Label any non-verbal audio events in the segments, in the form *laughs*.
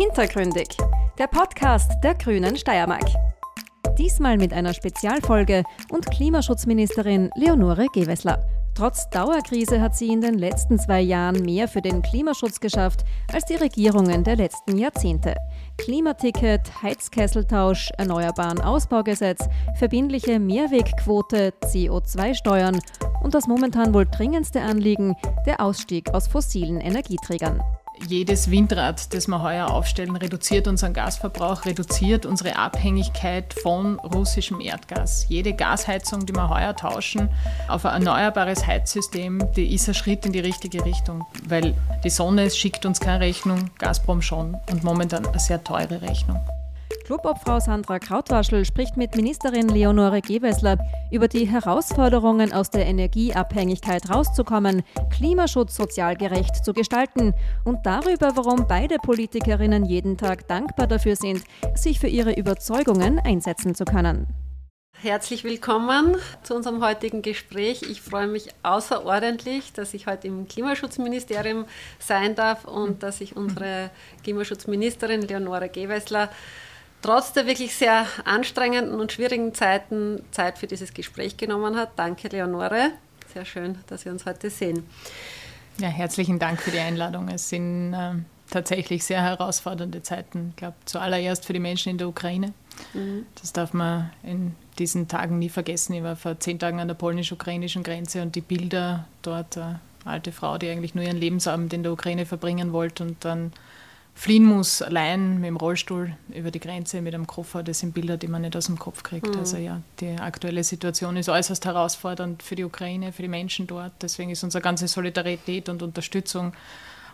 Hintergründig, der Podcast der Grünen Steiermark. Diesmal mit einer Spezialfolge und Klimaschutzministerin Leonore Gewessler. Trotz Dauerkrise hat sie in den letzten zwei Jahren mehr für den Klimaschutz geschafft als die Regierungen der letzten Jahrzehnte. Klimaticket, Heizkesseltausch, Erneuerbaren Ausbaugesetz, verbindliche Mehrwegquote, CO2-Steuern und das momentan wohl dringendste Anliegen, der Ausstieg aus fossilen Energieträgern jedes Windrad, das wir heuer aufstellen, reduziert unseren Gasverbrauch, reduziert unsere Abhängigkeit von russischem Erdgas. Jede Gasheizung, die wir heuer tauschen auf ein erneuerbares Heizsystem, die ist ein Schritt in die richtige Richtung, weil die Sonne schickt uns keine Rechnung, Gazprom schon und momentan eine sehr teure Rechnung. Clubobfrau Sandra Krautwaschel spricht mit Ministerin Leonore Gewessler über die Herausforderungen aus der Energieabhängigkeit rauszukommen, Klimaschutz sozial gerecht zu gestalten und darüber, warum beide Politikerinnen jeden Tag dankbar dafür sind, sich für ihre Überzeugungen einsetzen zu können. Herzlich willkommen zu unserem heutigen Gespräch. Ich freue mich außerordentlich, dass ich heute im Klimaschutzministerium sein darf und dass ich unsere Klimaschutzministerin Leonore Gewessler trotz der wirklich sehr anstrengenden und schwierigen Zeiten Zeit für dieses Gespräch genommen hat. Danke, Leonore. Sehr schön, dass wir uns heute sehen. Ja, herzlichen Dank für die Einladung. Es sind äh, tatsächlich sehr herausfordernde Zeiten. Ich glaube, zuallererst für die Menschen in der Ukraine. Mhm. Das darf man in diesen Tagen nie vergessen. Ich war vor zehn Tagen an der polnisch-ukrainischen Grenze und die Bilder dort, eine äh, alte Frau, die eigentlich nur ihren Lebensabend in der Ukraine verbringen wollte und dann fliehen muss, allein mit dem Rollstuhl über die Grenze mit einem Koffer, das sind Bilder, die man nicht aus dem Kopf kriegt. Mhm. Also ja, die aktuelle Situation ist äußerst herausfordernd für die Ukraine, für die Menschen dort. Deswegen ist unsere ganze Solidarität und Unterstützung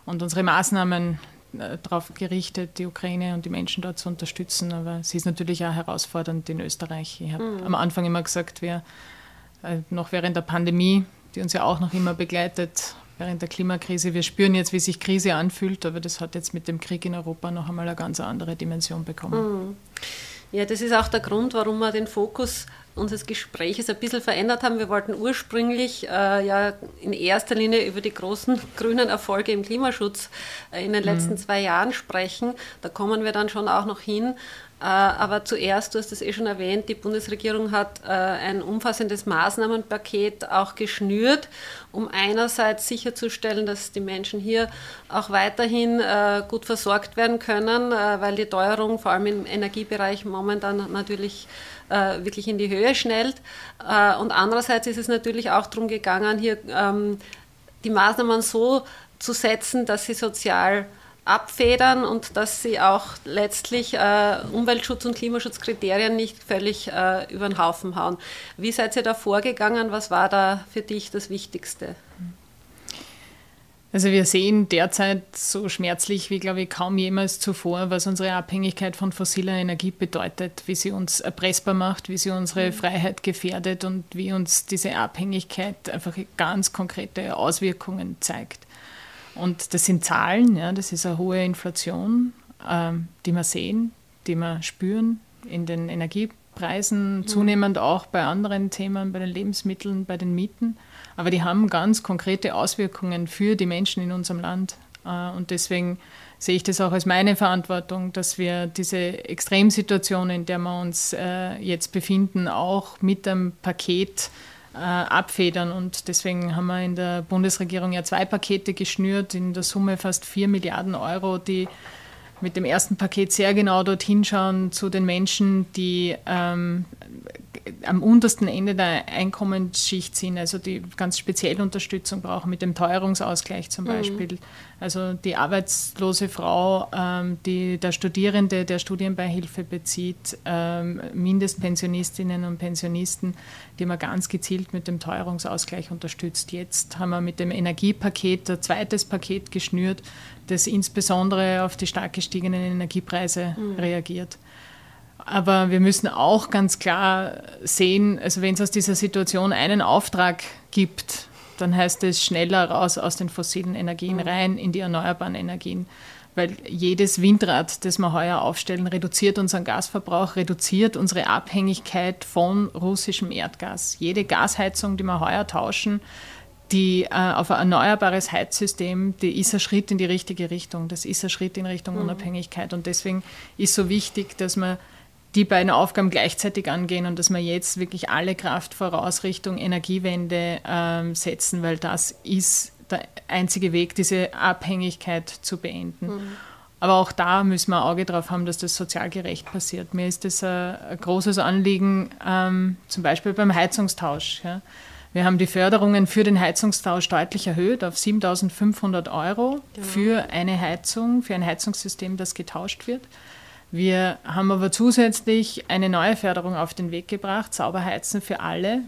und unsere Maßnahmen äh, darauf gerichtet, die Ukraine und die Menschen dort zu unterstützen. Aber sie ist natürlich auch herausfordernd in Österreich. Ich habe mhm. am Anfang immer gesagt, wir äh, noch während der Pandemie, die uns ja auch noch immer begleitet, während der Klimakrise. Wir spüren jetzt, wie sich Krise anfühlt, aber das hat jetzt mit dem Krieg in Europa noch einmal eine ganz andere Dimension bekommen. Mhm. Ja, das ist auch der Grund, warum wir den Fokus unseres Gesprächs ein bisschen verändert haben. Wir wollten ursprünglich äh, ja in erster Linie über die großen *laughs* grünen Erfolge im Klimaschutz äh, in den letzten mhm. zwei Jahren sprechen. Da kommen wir dann schon auch noch hin. Äh, aber zuerst, du hast es eh schon erwähnt, die Bundesregierung hat äh, ein umfassendes Maßnahmenpaket auch geschnürt, um einerseits sicherzustellen, dass die Menschen hier auch weiterhin äh, gut versorgt werden können, weil die Teuerung vor allem im Energiebereich momentan natürlich wirklich in die Höhe schnellt. Und andererseits ist es natürlich auch darum gegangen, hier ähm, die Maßnahmen so zu setzen, dass sie sozial abfedern und dass sie auch letztlich äh, Umweltschutz- und Klimaschutzkriterien nicht völlig äh, über den Haufen hauen. Wie seid ihr da vorgegangen? Was war da für dich das Wichtigste? Also wir sehen derzeit so schmerzlich wie, glaube ich, kaum jemals zuvor, was unsere Abhängigkeit von fossiler Energie bedeutet, wie sie uns erpressbar macht, wie sie unsere mhm. Freiheit gefährdet und wie uns diese Abhängigkeit einfach ganz konkrete Auswirkungen zeigt. Und das sind Zahlen, ja, das ist eine hohe Inflation, ähm, die wir sehen, die wir spüren in den Energiepreisen, mhm. zunehmend auch bei anderen Themen, bei den Lebensmitteln, bei den Mieten. Aber die haben ganz konkrete Auswirkungen für die Menschen in unserem Land. Äh, und deswegen sehe ich das auch als meine Verantwortung, dass wir diese Extremsituation, in der wir uns äh, jetzt befinden, auch mit einem Paket abfedern. Und deswegen haben wir in der Bundesregierung ja zwei Pakete geschnürt, in der Summe fast 4 Milliarden Euro, die mit dem ersten Paket sehr genau dorthin schauen zu den Menschen, die ähm, am untersten Ende der Einkommensschicht sind, also die ganz speziell Unterstützung brauchen, mit dem Teuerungsausgleich zum mhm. Beispiel. Mhm. Also die arbeitslose Frau, ähm, die, der Studierende, der Studienbeihilfe bezieht, ähm, Mindestpensionistinnen und Pensionisten, die man ganz gezielt mit dem Teuerungsausgleich unterstützt. Jetzt haben wir mit dem Energiepaket ein zweites Paket geschnürt, das insbesondere auf die stark gestiegenen Energiepreise mhm. reagiert. Aber wir müssen auch ganz klar sehen, also wenn es aus dieser Situation einen Auftrag gibt, dann heißt es schneller raus aus den fossilen Energien mhm. rein in die erneuerbaren Energien. Weil jedes Windrad, das wir heuer aufstellen, reduziert unseren Gasverbrauch, reduziert unsere Abhängigkeit von russischem Erdgas. Jede Gasheizung, die wir heuer tauschen, die äh, auf ein erneuerbares Heizsystem, die ist ein Schritt in die richtige Richtung. Das ist ein Schritt in Richtung mhm. Unabhängigkeit. Und deswegen ist so wichtig, dass man die beiden Aufgaben gleichzeitig angehen und dass wir jetzt wirklich alle Kraft voraus Richtung Energiewende ähm, setzen, weil das ist der einzige Weg, diese Abhängigkeit zu beenden. Mhm. Aber auch da müssen wir ein Auge drauf haben, dass das sozial gerecht passiert. Mir ist das ein, ein großes Anliegen, ähm, zum Beispiel beim Heizungstausch. Ja. Wir haben die Förderungen für den Heizungstausch deutlich erhöht auf 7.500 Euro genau. für eine Heizung, für ein Heizungssystem, das getauscht wird. Wir haben aber zusätzlich eine neue Förderung auf den Weg gebracht, Sauberheizen für alle,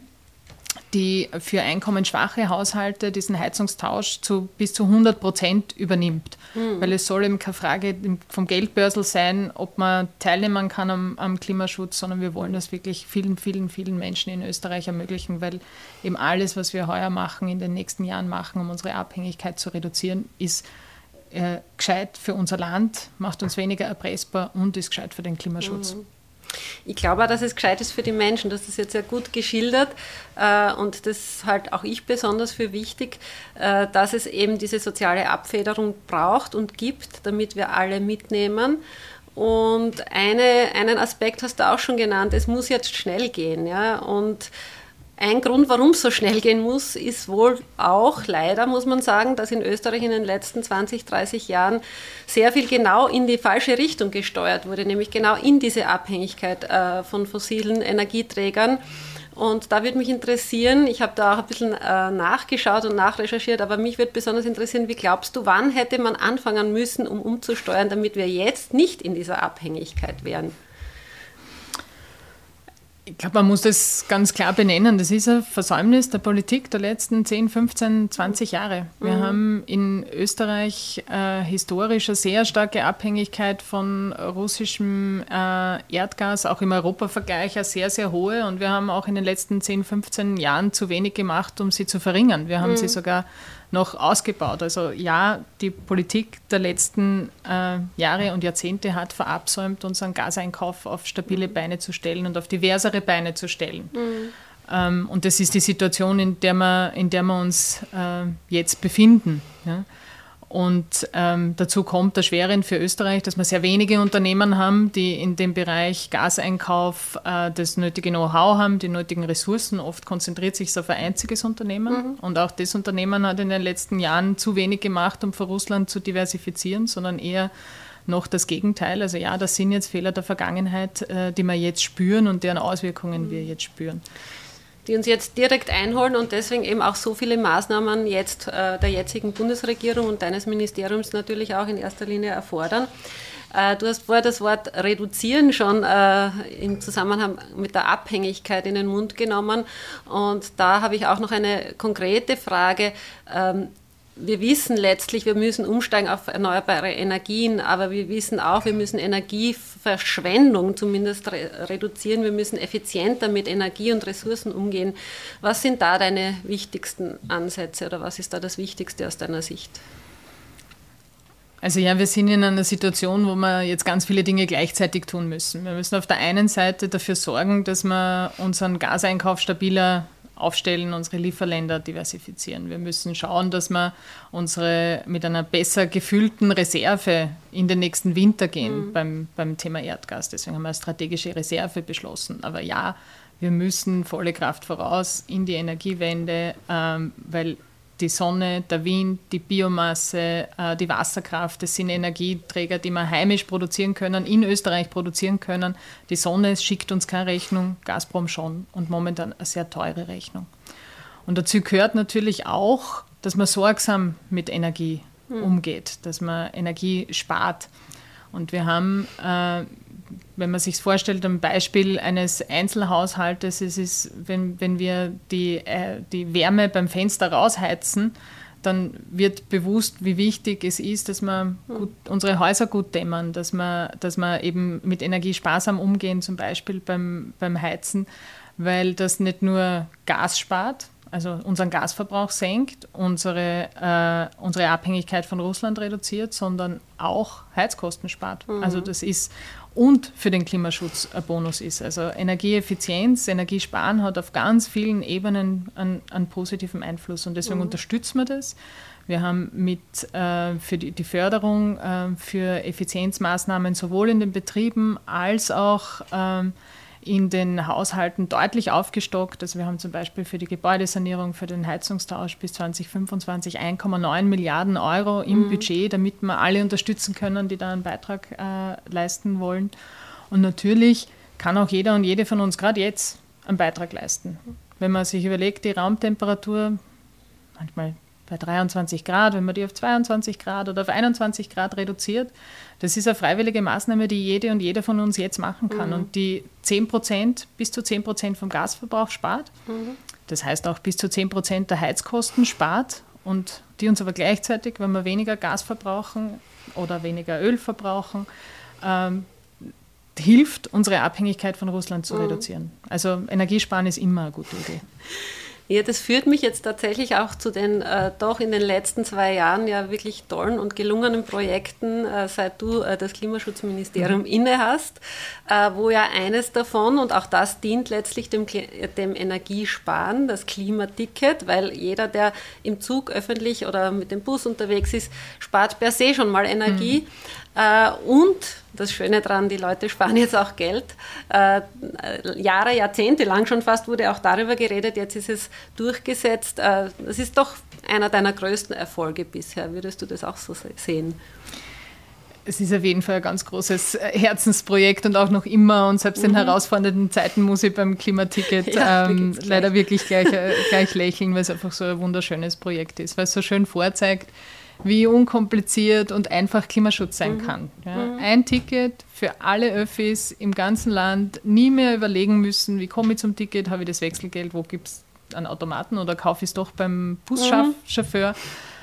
die für einkommensschwache Haushalte diesen Heizungstausch zu bis zu 100 Prozent übernimmt. Mhm. Weil es soll eben keine Frage vom Geldbörsel sein, ob man teilnehmen kann am, am, Klimaschutz, sondern wir wollen das wirklich vielen, vielen, vielen Menschen in Österreich ermöglichen, weil eben alles, was wir heuer machen, in den nächsten Jahren machen, um unsere Abhängigkeit zu reduzieren, ist äh, gescheit für unser Land, macht uns weniger erpressbar und ist gescheit für den Klimaschutz. Mhm. Ich glaube auch, dass es gescheit ist für die Menschen. Das ist jetzt sehr gut geschildert äh, und das halt auch ich besonders für wichtig, äh, dass es eben diese soziale Abfederung braucht und gibt, damit wir alle mitnehmen. Und eine, einen Aspekt hast du auch schon genannt, es muss jetzt schnell gehen. Ja? Und ein Grund, warum es so schnell gehen muss, ist wohl auch leider, muss man sagen, dass in Österreich in den letzten 20, 30 Jahren sehr viel genau in die falsche Richtung gesteuert wurde, nämlich genau in diese Abhängigkeit äh, von fossilen Energieträgern. Und da würde mich interessieren, ich habe da auch ein bisschen äh, nachgeschaut und nachrecherchiert, aber mich würde besonders interessieren, wie glaubst du, wann hätte man anfangen müssen, um umzusteuern, damit wir jetzt nicht in dieser Abhängigkeit wären? Ich glaube, man muss das ganz klar benennen. Das ist ein Versäumnis der Politik der letzten 10, 15, 20 Jahre. Wir mhm. haben in Österreich äh, historisch eine sehr starke Abhängigkeit von russischem äh, Erdgas, auch im Europavergleich eine sehr, sehr hohe. Und wir haben auch in den letzten 10, 15 Jahren zu wenig gemacht, um sie zu verringern. Wir haben mhm. sie sogar noch ausgebaut. Also ja, die Politik der letzten äh, Jahre und Jahrzehnte hat verabsäumt, unseren Gaseinkauf auf stabile mhm. Beine zu stellen und auf diversere Beine zu stellen. Mhm. Ähm, und das ist die Situation, in der wir, in der wir uns äh, jetzt befinden. Ja. Und ähm, dazu kommt der Schweren für Österreich, dass wir sehr wenige Unternehmen haben, die in dem Bereich Gaseinkauf äh, das nötige Know-how haben, die nötigen Ressourcen. Oft konzentriert sich auf ein einziges Unternehmen. Mhm. Und auch das Unternehmen hat in den letzten Jahren zu wenig gemacht, um für Russland zu diversifizieren, sondern eher noch das Gegenteil. Also ja, das sind jetzt Fehler der Vergangenheit, äh, die wir jetzt spüren und deren Auswirkungen mhm. wir jetzt spüren die uns jetzt direkt einholen und deswegen eben auch so viele Maßnahmen jetzt äh, der jetzigen Bundesregierung und deines Ministeriums natürlich auch in erster Linie erfordern. Äh, du hast vorher das Wort reduzieren schon äh, im Zusammenhang mit der Abhängigkeit in den Mund genommen. Und da habe ich auch noch eine konkrete Frage. Ähm, wir wissen letztlich, wir müssen umsteigen auf erneuerbare Energien, aber wir wissen auch, wir müssen Energieverschwendung zumindest re reduzieren. Wir müssen effizienter mit Energie und Ressourcen umgehen. Was sind da deine wichtigsten Ansätze oder was ist da das Wichtigste aus deiner Sicht? Also ja, wir sind in einer Situation, wo wir jetzt ganz viele Dinge gleichzeitig tun müssen. Wir müssen auf der einen Seite dafür sorgen, dass wir unseren Gaseinkauf stabiler aufstellen, unsere Lieferländer diversifizieren. Wir müssen schauen, dass wir unsere mit einer besser gefüllten Reserve in den nächsten Winter gehen mhm. beim, beim Thema Erdgas. Deswegen haben wir eine strategische Reserve beschlossen. Aber ja, wir müssen volle Kraft voraus in die Energiewende, ähm, weil die Sonne, der Wind, die Biomasse, äh, die Wasserkraft, das sind Energieträger, die wir heimisch produzieren können, in Österreich produzieren können. Die Sonne schickt uns keine Rechnung, Gazprom schon und momentan eine sehr teure Rechnung. Und dazu gehört natürlich auch, dass man sorgsam mit Energie hm. umgeht, dass man Energie spart. Und wir haben äh, wenn man sich vorstellt, am Beispiel eines Einzelhaushaltes, es ist, wenn, wenn wir die, äh, die Wärme beim Fenster rausheizen, dann wird bewusst, wie wichtig es ist, dass wir gut, unsere Häuser gut dämmern, dass wir, dass wir eben mit Energie sparsam umgehen, zum Beispiel beim, beim Heizen, weil das nicht nur Gas spart, also unseren Gasverbrauch senkt, unsere, äh, unsere Abhängigkeit von Russland reduziert, sondern auch Heizkosten spart. Mhm. Also das ist und für den Klimaschutz ein Bonus ist. Also Energieeffizienz, Energiesparen hat auf ganz vielen Ebenen einen, einen positiven Einfluss und deswegen mhm. unterstützen wir das. Wir haben mit äh, für die, die Förderung äh, für Effizienzmaßnahmen sowohl in den Betrieben als auch ähm, in den Haushalten deutlich aufgestockt. Also wir haben zum Beispiel für die Gebäudesanierung, für den Heizungstausch bis 2025 1,9 Milliarden Euro im mhm. Budget, damit wir alle unterstützen können, die da einen Beitrag äh, leisten wollen. Und natürlich kann auch jeder und jede von uns gerade jetzt einen Beitrag leisten. Wenn man sich überlegt, die Raumtemperatur, manchmal bei 23 Grad, wenn man die auf 22 Grad oder auf 21 Grad reduziert, das ist eine freiwillige Maßnahme, die jede und jeder von uns jetzt machen kann mhm. und die 10 Prozent, bis zu 10 Prozent vom Gasverbrauch spart. Mhm. Das heißt auch bis zu 10 Prozent der Heizkosten spart und die uns aber gleichzeitig, wenn wir weniger Gas verbrauchen oder weniger Öl verbrauchen, ähm, hilft, unsere Abhängigkeit von Russland zu mhm. reduzieren. Also Energiesparen ist immer eine gute Idee. Ja, das führt mich jetzt tatsächlich auch zu den äh, doch in den letzten zwei Jahren ja wirklich tollen und gelungenen Projekten, äh, seit du äh, das Klimaschutzministerium mhm. inne hast, äh, wo ja eines davon, und auch das dient letztlich dem, dem Energiesparen, das Klimaticket, weil jeder, der im Zug öffentlich oder mit dem Bus unterwegs ist, spart per se schon mal Energie. Mhm. Äh, und das Schöne daran, die Leute sparen jetzt auch Geld. Äh, Jahre, Jahrzehnte lang schon fast wurde auch darüber geredet, jetzt ist es durchgesetzt. Äh, das ist doch einer deiner größten Erfolge bisher. Würdest du das auch so sehen? Es ist auf jeden Fall ein ganz großes Herzensprojekt und auch noch immer. Und selbst mhm. in herausfordernden Zeiten muss ich beim Klimaticket *laughs* ja, ähm, leider wirklich gleich, gleich lächeln, weil es einfach so ein wunderschönes Projekt ist, weil es so schön vorzeigt, wie unkompliziert und einfach Klimaschutz sein mhm. kann. Ja. Mhm. Ein Ticket für alle Öffis im ganzen Land, nie mehr überlegen müssen, wie komme ich zum Ticket, habe ich das Wechselgeld, wo gibt es einen Automaten oder kaufe ich es doch beim Buschauffeur.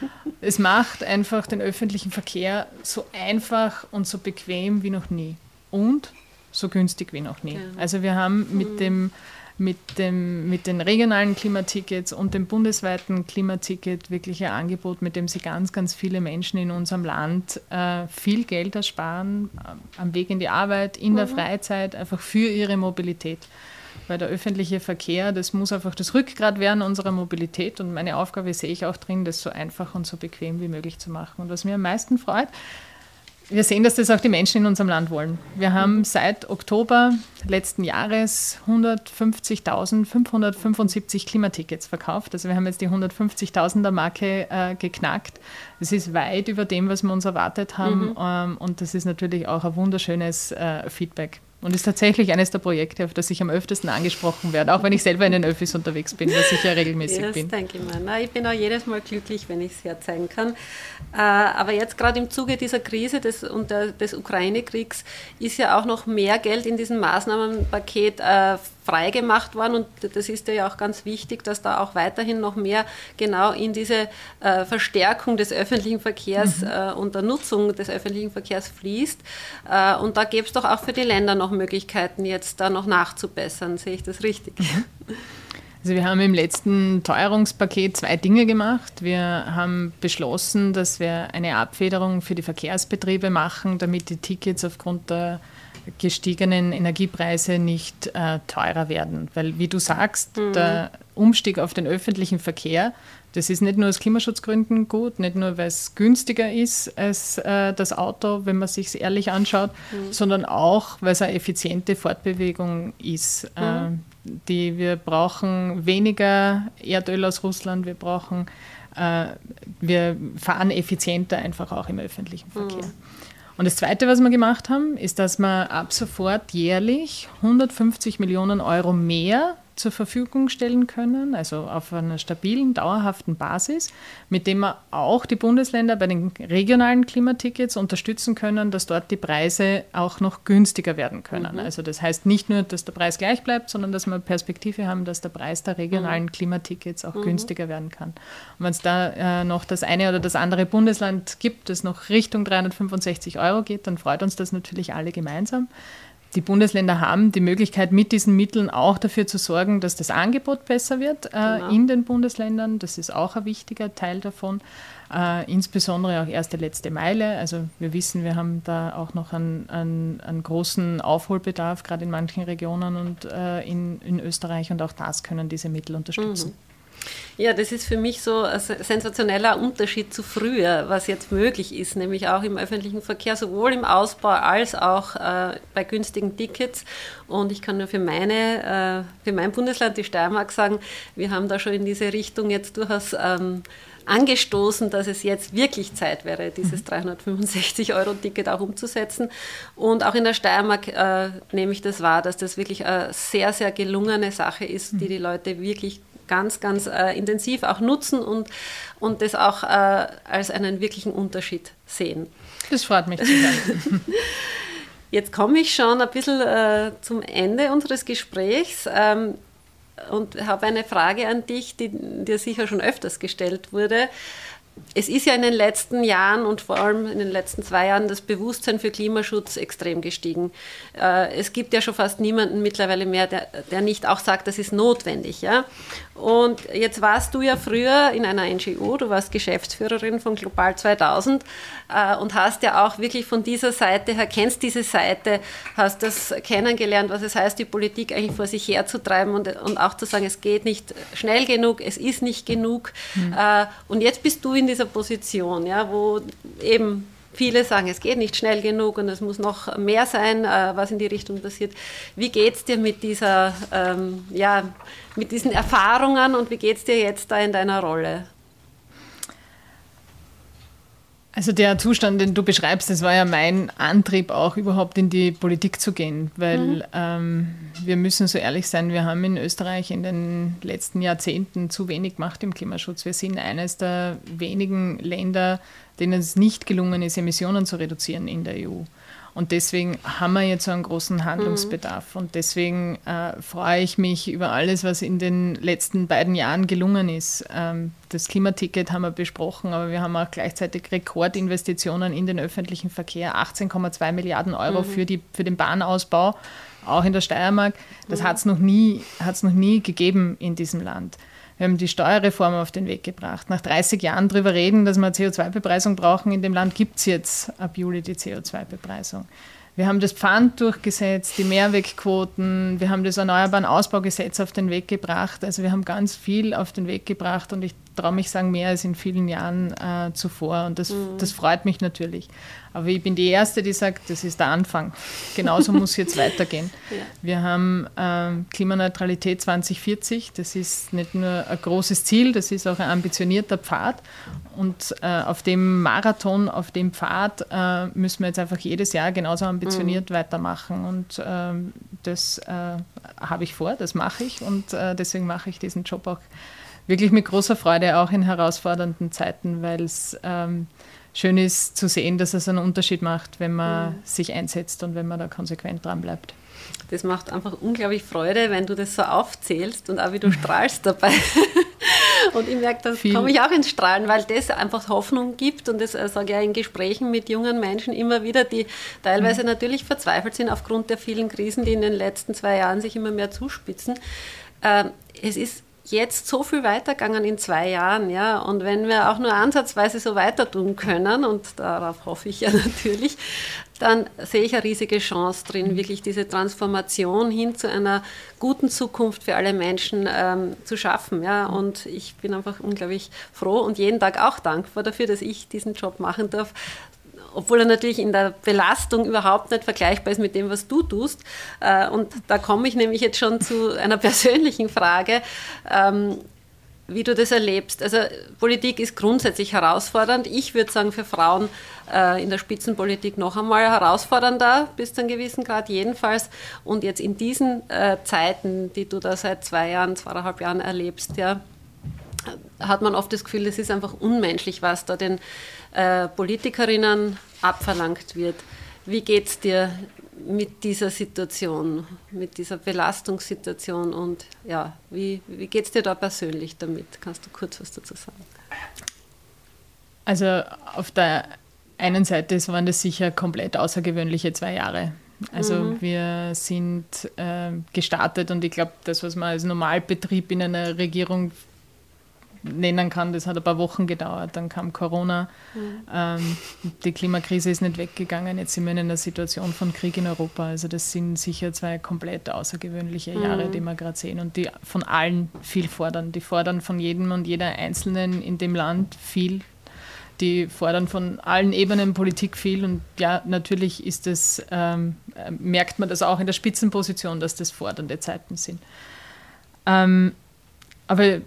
Mhm. Es macht einfach den öffentlichen Verkehr so einfach und so bequem wie noch nie und so günstig wie noch nie. Ja. Also wir haben mit mhm. dem mit, dem, mit den regionalen Klimatickets und dem bundesweiten Klimaticket wirklich ein Angebot, mit dem sie ganz, ganz viele Menschen in unserem Land äh, viel Geld ersparen, äh, am Weg in die Arbeit, in mhm. der Freizeit, einfach für ihre Mobilität. Weil der öffentliche Verkehr, das muss einfach das Rückgrat werden unserer Mobilität und meine Aufgabe sehe ich auch drin, das so einfach und so bequem wie möglich zu machen. Und was mir am meisten freut, wir sehen, dass das auch die Menschen in unserem Land wollen. Wir haben seit Oktober letzten Jahres 150.575 Klimatickets verkauft. Also wir haben jetzt die 150.000er Marke äh, geknackt. Das ist weit über dem, was wir uns erwartet haben. Mhm. Ähm, und das ist natürlich auch ein wunderschönes äh, Feedback. Und ist tatsächlich eines der Projekte, auf das ich am öftesten angesprochen werde, auch wenn ich selber in den Öffis unterwegs bin, was ich ja regelmäßig das bin. mir. Na, ich bin auch jedes Mal glücklich, wenn ich es herzeigen kann. Äh, aber jetzt gerade im Zuge dieser Krise des, und der, des Ukraine-Kriegs ist ja auch noch mehr Geld in diesem Maßnahmenpaket äh, freigemacht worden und das ist ja auch ganz wichtig, dass da auch weiterhin noch mehr genau in diese äh, Verstärkung des öffentlichen Verkehrs mhm. äh, und der Nutzung des öffentlichen Verkehrs fließt. Äh, und da gäbe es doch auch für die Länder noch Möglichkeiten, jetzt da noch nachzubessern. Sehe ich das richtig? Mhm. Also wir haben im letzten Teuerungspaket zwei Dinge gemacht. Wir haben beschlossen, dass wir eine Abfederung für die Verkehrsbetriebe machen, damit die Tickets aufgrund der gestiegenen Energiepreise nicht äh, teurer werden. Weil, wie du sagst, mhm. der Umstieg auf den öffentlichen Verkehr, das ist nicht nur aus Klimaschutzgründen gut, nicht nur, weil es günstiger ist als äh, das Auto, wenn man sich ehrlich anschaut, mhm. sondern auch, weil es eine effiziente Fortbewegung ist. Mhm. Äh, die, wir brauchen weniger Erdöl aus Russland, wir brauchen, äh, wir fahren effizienter einfach auch im öffentlichen Verkehr. Und das Zweite, was wir gemacht haben, ist, dass wir ab sofort jährlich 150 Millionen Euro mehr zur Verfügung stellen können, also auf einer stabilen, dauerhaften Basis, mit dem wir auch die Bundesländer bei den regionalen Klimatickets unterstützen können, dass dort die Preise auch noch günstiger werden können. Mhm. Also das heißt nicht nur, dass der Preis gleich bleibt, sondern dass wir Perspektive haben, dass der Preis der regionalen mhm. Klimatickets auch mhm. günstiger werden kann. Und wenn es da äh, noch das eine oder das andere Bundesland gibt, das noch Richtung 365 Euro geht, dann freut uns das natürlich alle gemeinsam. Die Bundesländer haben die Möglichkeit, mit diesen Mitteln auch dafür zu sorgen, dass das Angebot besser wird äh, genau. in den Bundesländern. Das ist auch ein wichtiger Teil davon. Äh, insbesondere auch erste letzte Meile. Also wir wissen, wir haben da auch noch einen, einen, einen großen Aufholbedarf, gerade in manchen Regionen und äh, in, in Österreich. Und auch das können diese Mittel unterstützen. Mhm. Ja, das ist für mich so ein sensationeller Unterschied zu früher, was jetzt möglich ist, nämlich auch im öffentlichen Verkehr, sowohl im Ausbau als auch äh, bei günstigen Tickets. Und ich kann nur für, meine, äh, für mein Bundesland, die Steiermark, sagen, wir haben da schon in diese Richtung jetzt durchaus ähm, angestoßen, dass es jetzt wirklich Zeit wäre, dieses 365-Euro-Ticket mhm. auch umzusetzen. Und auch in der Steiermark äh, nehme ich das wahr, dass das wirklich eine sehr, sehr gelungene Sache ist, die mhm. die Leute wirklich ganz, ganz äh, intensiv auch nutzen und, und das auch äh, als einen wirklichen Unterschied sehen. Das freut mich zu hören. *laughs* Jetzt komme ich schon ein bisschen äh, zum Ende unseres Gesprächs ähm, und habe eine Frage an dich, die dir sicher schon öfters gestellt wurde es ist ja in den letzten Jahren und vor allem in den letzten zwei Jahren das Bewusstsein für Klimaschutz extrem gestiegen. Äh, es gibt ja schon fast niemanden mittlerweile mehr, der, der nicht auch sagt, das ist notwendig. Ja? Und jetzt warst du ja früher in einer NGO, du warst Geschäftsführerin von Global 2000 äh, und hast ja auch wirklich von dieser Seite her, kennst diese Seite, hast das kennengelernt, was es heißt, die Politik eigentlich vor sich herzutreiben und, und auch zu sagen, es geht nicht schnell genug, es ist nicht genug. Mhm. Und jetzt bist du in dieser Position, ja, wo eben Viele sagen, es geht nicht schnell genug und es muss noch mehr sein, äh, was in die Richtung passiert. Wie geht es dir mit, dieser, ähm, ja, mit diesen Erfahrungen und wie geht es dir jetzt da in deiner Rolle? Also der Zustand, den du beschreibst, das war ja mein Antrieb auch überhaupt in die Politik zu gehen, weil mhm. ähm, wir müssen so ehrlich sein, wir haben in Österreich in den letzten Jahrzehnten zu wenig gemacht im Klimaschutz. Wir sind eines der wenigen Länder, denen es nicht gelungen ist, Emissionen zu reduzieren in der EU. Und deswegen haben wir jetzt so einen großen Handlungsbedarf. Mhm. Und deswegen äh, freue ich mich über alles, was in den letzten beiden Jahren gelungen ist. Ähm, das Klimaticket haben wir besprochen, aber wir haben auch gleichzeitig Rekordinvestitionen in den öffentlichen Verkehr, 18,2 Milliarden Euro mhm. für, die, für den Bahnausbau, auch in der Steiermark. Das mhm. hat es noch, nie, noch nie gegeben in diesem Land. Wir haben die Steuerreform auf den Weg gebracht. Nach 30 Jahren darüber reden, dass wir CO2-Bepreisung brauchen in dem Land, gibt es jetzt ab Juli die CO2-Bepreisung. Wir haben das Pfand durchgesetzt, die Mehrwegquoten, wir haben das Erneuerbaren Ausbaugesetz auf den Weg gebracht. Also wir haben ganz viel auf den Weg gebracht und ich traue mich sagen, mehr als in vielen Jahren äh, zuvor. Und das, mhm. das freut mich natürlich. Aber ich bin die Erste, die sagt, das ist der Anfang. Genauso muss es jetzt *laughs* weitergehen. Ja. Wir haben ähm, Klimaneutralität 2040. Das ist nicht nur ein großes Ziel, das ist auch ein ambitionierter Pfad. Und äh, auf dem Marathon, auf dem Pfad äh, müssen wir jetzt einfach jedes Jahr genauso ambitioniert mhm. weitermachen. Und ähm, das äh, habe ich vor, das mache ich. Und äh, deswegen mache ich diesen Job auch wirklich mit großer Freude, auch in herausfordernden Zeiten, weil es ähm, schön ist zu sehen, dass es einen Unterschied macht, wenn man mhm. sich einsetzt und wenn man da konsequent dran bleibt. Das macht einfach unglaublich Freude, wenn du das so aufzählst und auch wie du *laughs* strahlst dabei. *laughs* und ich merke, da komme ich auch ins Strahlen, weil das einfach Hoffnung gibt und das äh, sage ich ja in Gesprächen mit jungen Menschen immer wieder, die teilweise mhm. natürlich verzweifelt sind aufgrund der vielen Krisen, die in den letzten zwei Jahren sich immer mehr zuspitzen. Ähm, es ist jetzt so viel weitergegangen in zwei Jahren, ja. Und wenn wir auch nur ansatzweise so weiter tun können, und darauf hoffe ich ja *laughs* natürlich, dann sehe ich eine riesige Chance drin, wirklich diese Transformation hin zu einer guten Zukunft für alle Menschen ähm, zu schaffen. Ja. Und ich bin einfach unglaublich froh und jeden Tag auch dankbar dafür, dass ich diesen Job machen darf, obwohl er natürlich in der Belastung überhaupt nicht vergleichbar ist mit dem, was du tust. Äh, und da komme ich nämlich jetzt schon zu *laughs* einer persönlichen Frage ähm, wie du das erlebst. Also Politik ist grundsätzlich herausfordernd. Ich würde sagen, für Frauen äh, in der Spitzenpolitik noch einmal herausfordernder, bis zu einem gewissen Grad jedenfalls. Und jetzt in diesen äh, Zeiten, die du da seit zwei Jahren, zweieinhalb Jahren erlebst, ja, hat man oft das Gefühl, es ist einfach unmenschlich, was da den äh, Politikerinnen abverlangt wird. Wie geht es dir mit dieser Situation, mit dieser Belastungssituation und ja, wie, wie geht es dir da persönlich damit? Kannst du kurz was dazu sagen? Also auf der einen Seite waren das sicher komplett außergewöhnliche zwei Jahre. Also mhm. wir sind äh, gestartet und ich glaube, das, was man als Normalbetrieb in einer Regierung nennen kann, das hat ein paar Wochen gedauert. Dann kam Corona. Mhm. Ähm, die Klimakrise ist nicht weggegangen. Jetzt sind wir in einer Situation von Krieg in Europa. Also das sind sicher zwei komplett außergewöhnliche Jahre, mhm. die wir gerade sehen und die von allen viel fordern. Die fordern von jedem und jeder Einzelnen in dem Land viel die fordern von allen Ebenen Politik viel und ja, natürlich ist das, ähm, merkt man das auch in der Spitzenposition, dass das fordernde Zeiten sind. Ähm, aber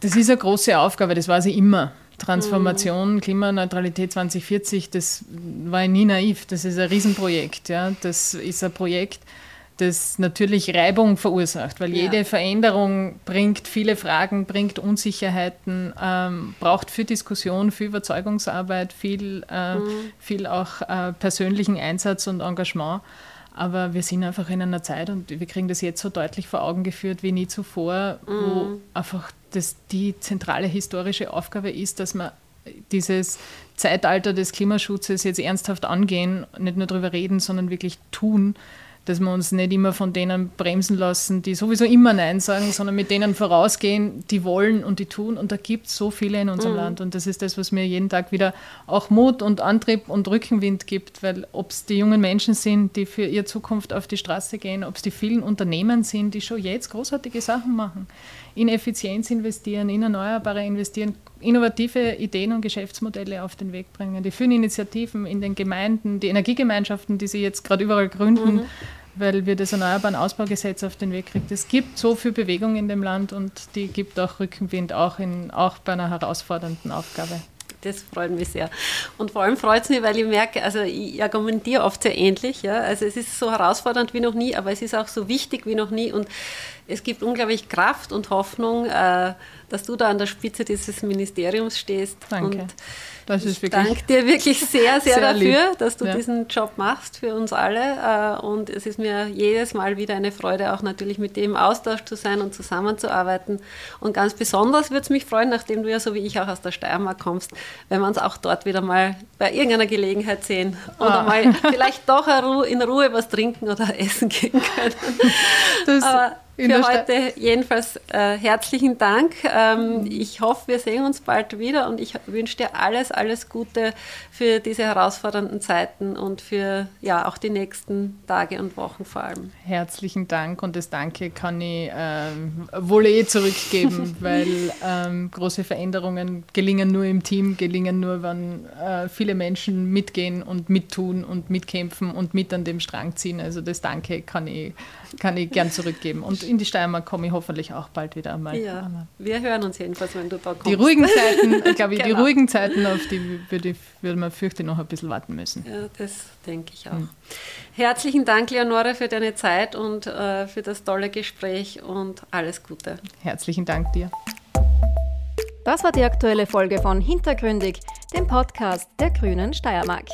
das ist eine große Aufgabe, das war sie immer. Transformation, mhm. Klimaneutralität 2040, das war nie naiv, das ist ein Riesenprojekt. Ja. Das ist ein Projekt, das natürlich Reibung verursacht, weil ja. jede Veränderung bringt viele Fragen, bringt Unsicherheiten, ähm, braucht viel Diskussion, viel Überzeugungsarbeit, viel, äh, mhm. viel auch äh, persönlichen Einsatz und Engagement. Aber wir sind einfach in einer Zeit und wir kriegen das jetzt so deutlich vor Augen geführt wie nie zuvor, mhm. wo einfach das die zentrale historische Aufgabe ist, dass man dieses Zeitalter des Klimaschutzes jetzt ernsthaft angehen, nicht nur darüber reden, sondern wirklich tun dass wir uns nicht immer von denen bremsen lassen, die sowieso immer Nein sagen, sondern mit denen vorausgehen, die wollen und die tun. Und da gibt es so viele in unserem mhm. Land. Und das ist das, was mir jeden Tag wieder auch Mut und Antrieb und Rückenwind gibt, weil ob es die jungen Menschen sind, die für ihre Zukunft auf die Straße gehen, ob es die vielen Unternehmen sind, die schon jetzt großartige Sachen machen, in Effizienz investieren, in Erneuerbare investieren, innovative Ideen und Geschäftsmodelle auf den Weg bringen. Die vielen Initiativen in den Gemeinden, die Energiegemeinschaften, die sie jetzt gerade überall gründen, mhm. weil wir das Erneuerbaren Ausbaugesetz auf den Weg kriegen. Es gibt so viel Bewegung in dem Land und die gibt auch Rückenwind, auch, in, auch bei einer herausfordernden Aufgabe. Das freut mich sehr. Und vor allem freut es mich, weil ich merke, also ich argumentiere oft sehr ähnlich. Ja? Also es ist so herausfordernd wie noch nie, aber es ist auch so wichtig wie noch nie. Und es gibt unglaublich Kraft und Hoffnung, äh, dass du da an der Spitze dieses Ministeriums stehst. Danke. Und das ist wirklich ich danke dir wirklich sehr, *laughs* sehr, sehr dafür, lieb. dass du ja. diesen Job machst für uns alle. Äh, und es ist mir jedes Mal wieder eine Freude, auch natürlich mit dir im Austausch zu sein und zusammenzuarbeiten. Und ganz besonders würde es mich freuen, nachdem du ja so wie ich auch aus der Steiermark kommst, wenn wir uns auch dort wieder mal bei irgendeiner Gelegenheit sehen oder ah. mal *laughs* vielleicht doch in Ruhe was trinken oder essen gehen können. Das Aber für heute jedenfalls äh, herzlichen Dank. Ähm, ich hoffe, wir sehen uns bald wieder und ich wünsche dir alles, alles Gute für diese herausfordernden Zeiten und für ja auch die nächsten Tage und Wochen vor allem. Herzlichen Dank und das Danke kann ich ähm, wohl eh zurückgeben, *laughs* weil ähm, große Veränderungen gelingen nur im Team, gelingen nur, wenn äh, viele Menschen mitgehen und mittun und mitkämpfen und mit an dem Strang ziehen. Also das Danke kann ich, kann ich gern zurückgeben. Und in die Steiermark komme ich hoffentlich auch bald wieder einmal. Ja, wir hören uns jedenfalls, wenn du da kommst. Die ruhigen Zeiten, *laughs* ich glaube, genau. die ruhigen Zeiten, auf die würde, würde man fürchte noch ein bisschen warten müssen. Ja, das denke ich auch. Hm. Herzlichen Dank, Leonore, für deine Zeit und äh, für das tolle Gespräch und alles Gute. Herzlichen Dank dir. Das war die aktuelle Folge von Hintergründig, dem Podcast der Grünen Steiermark.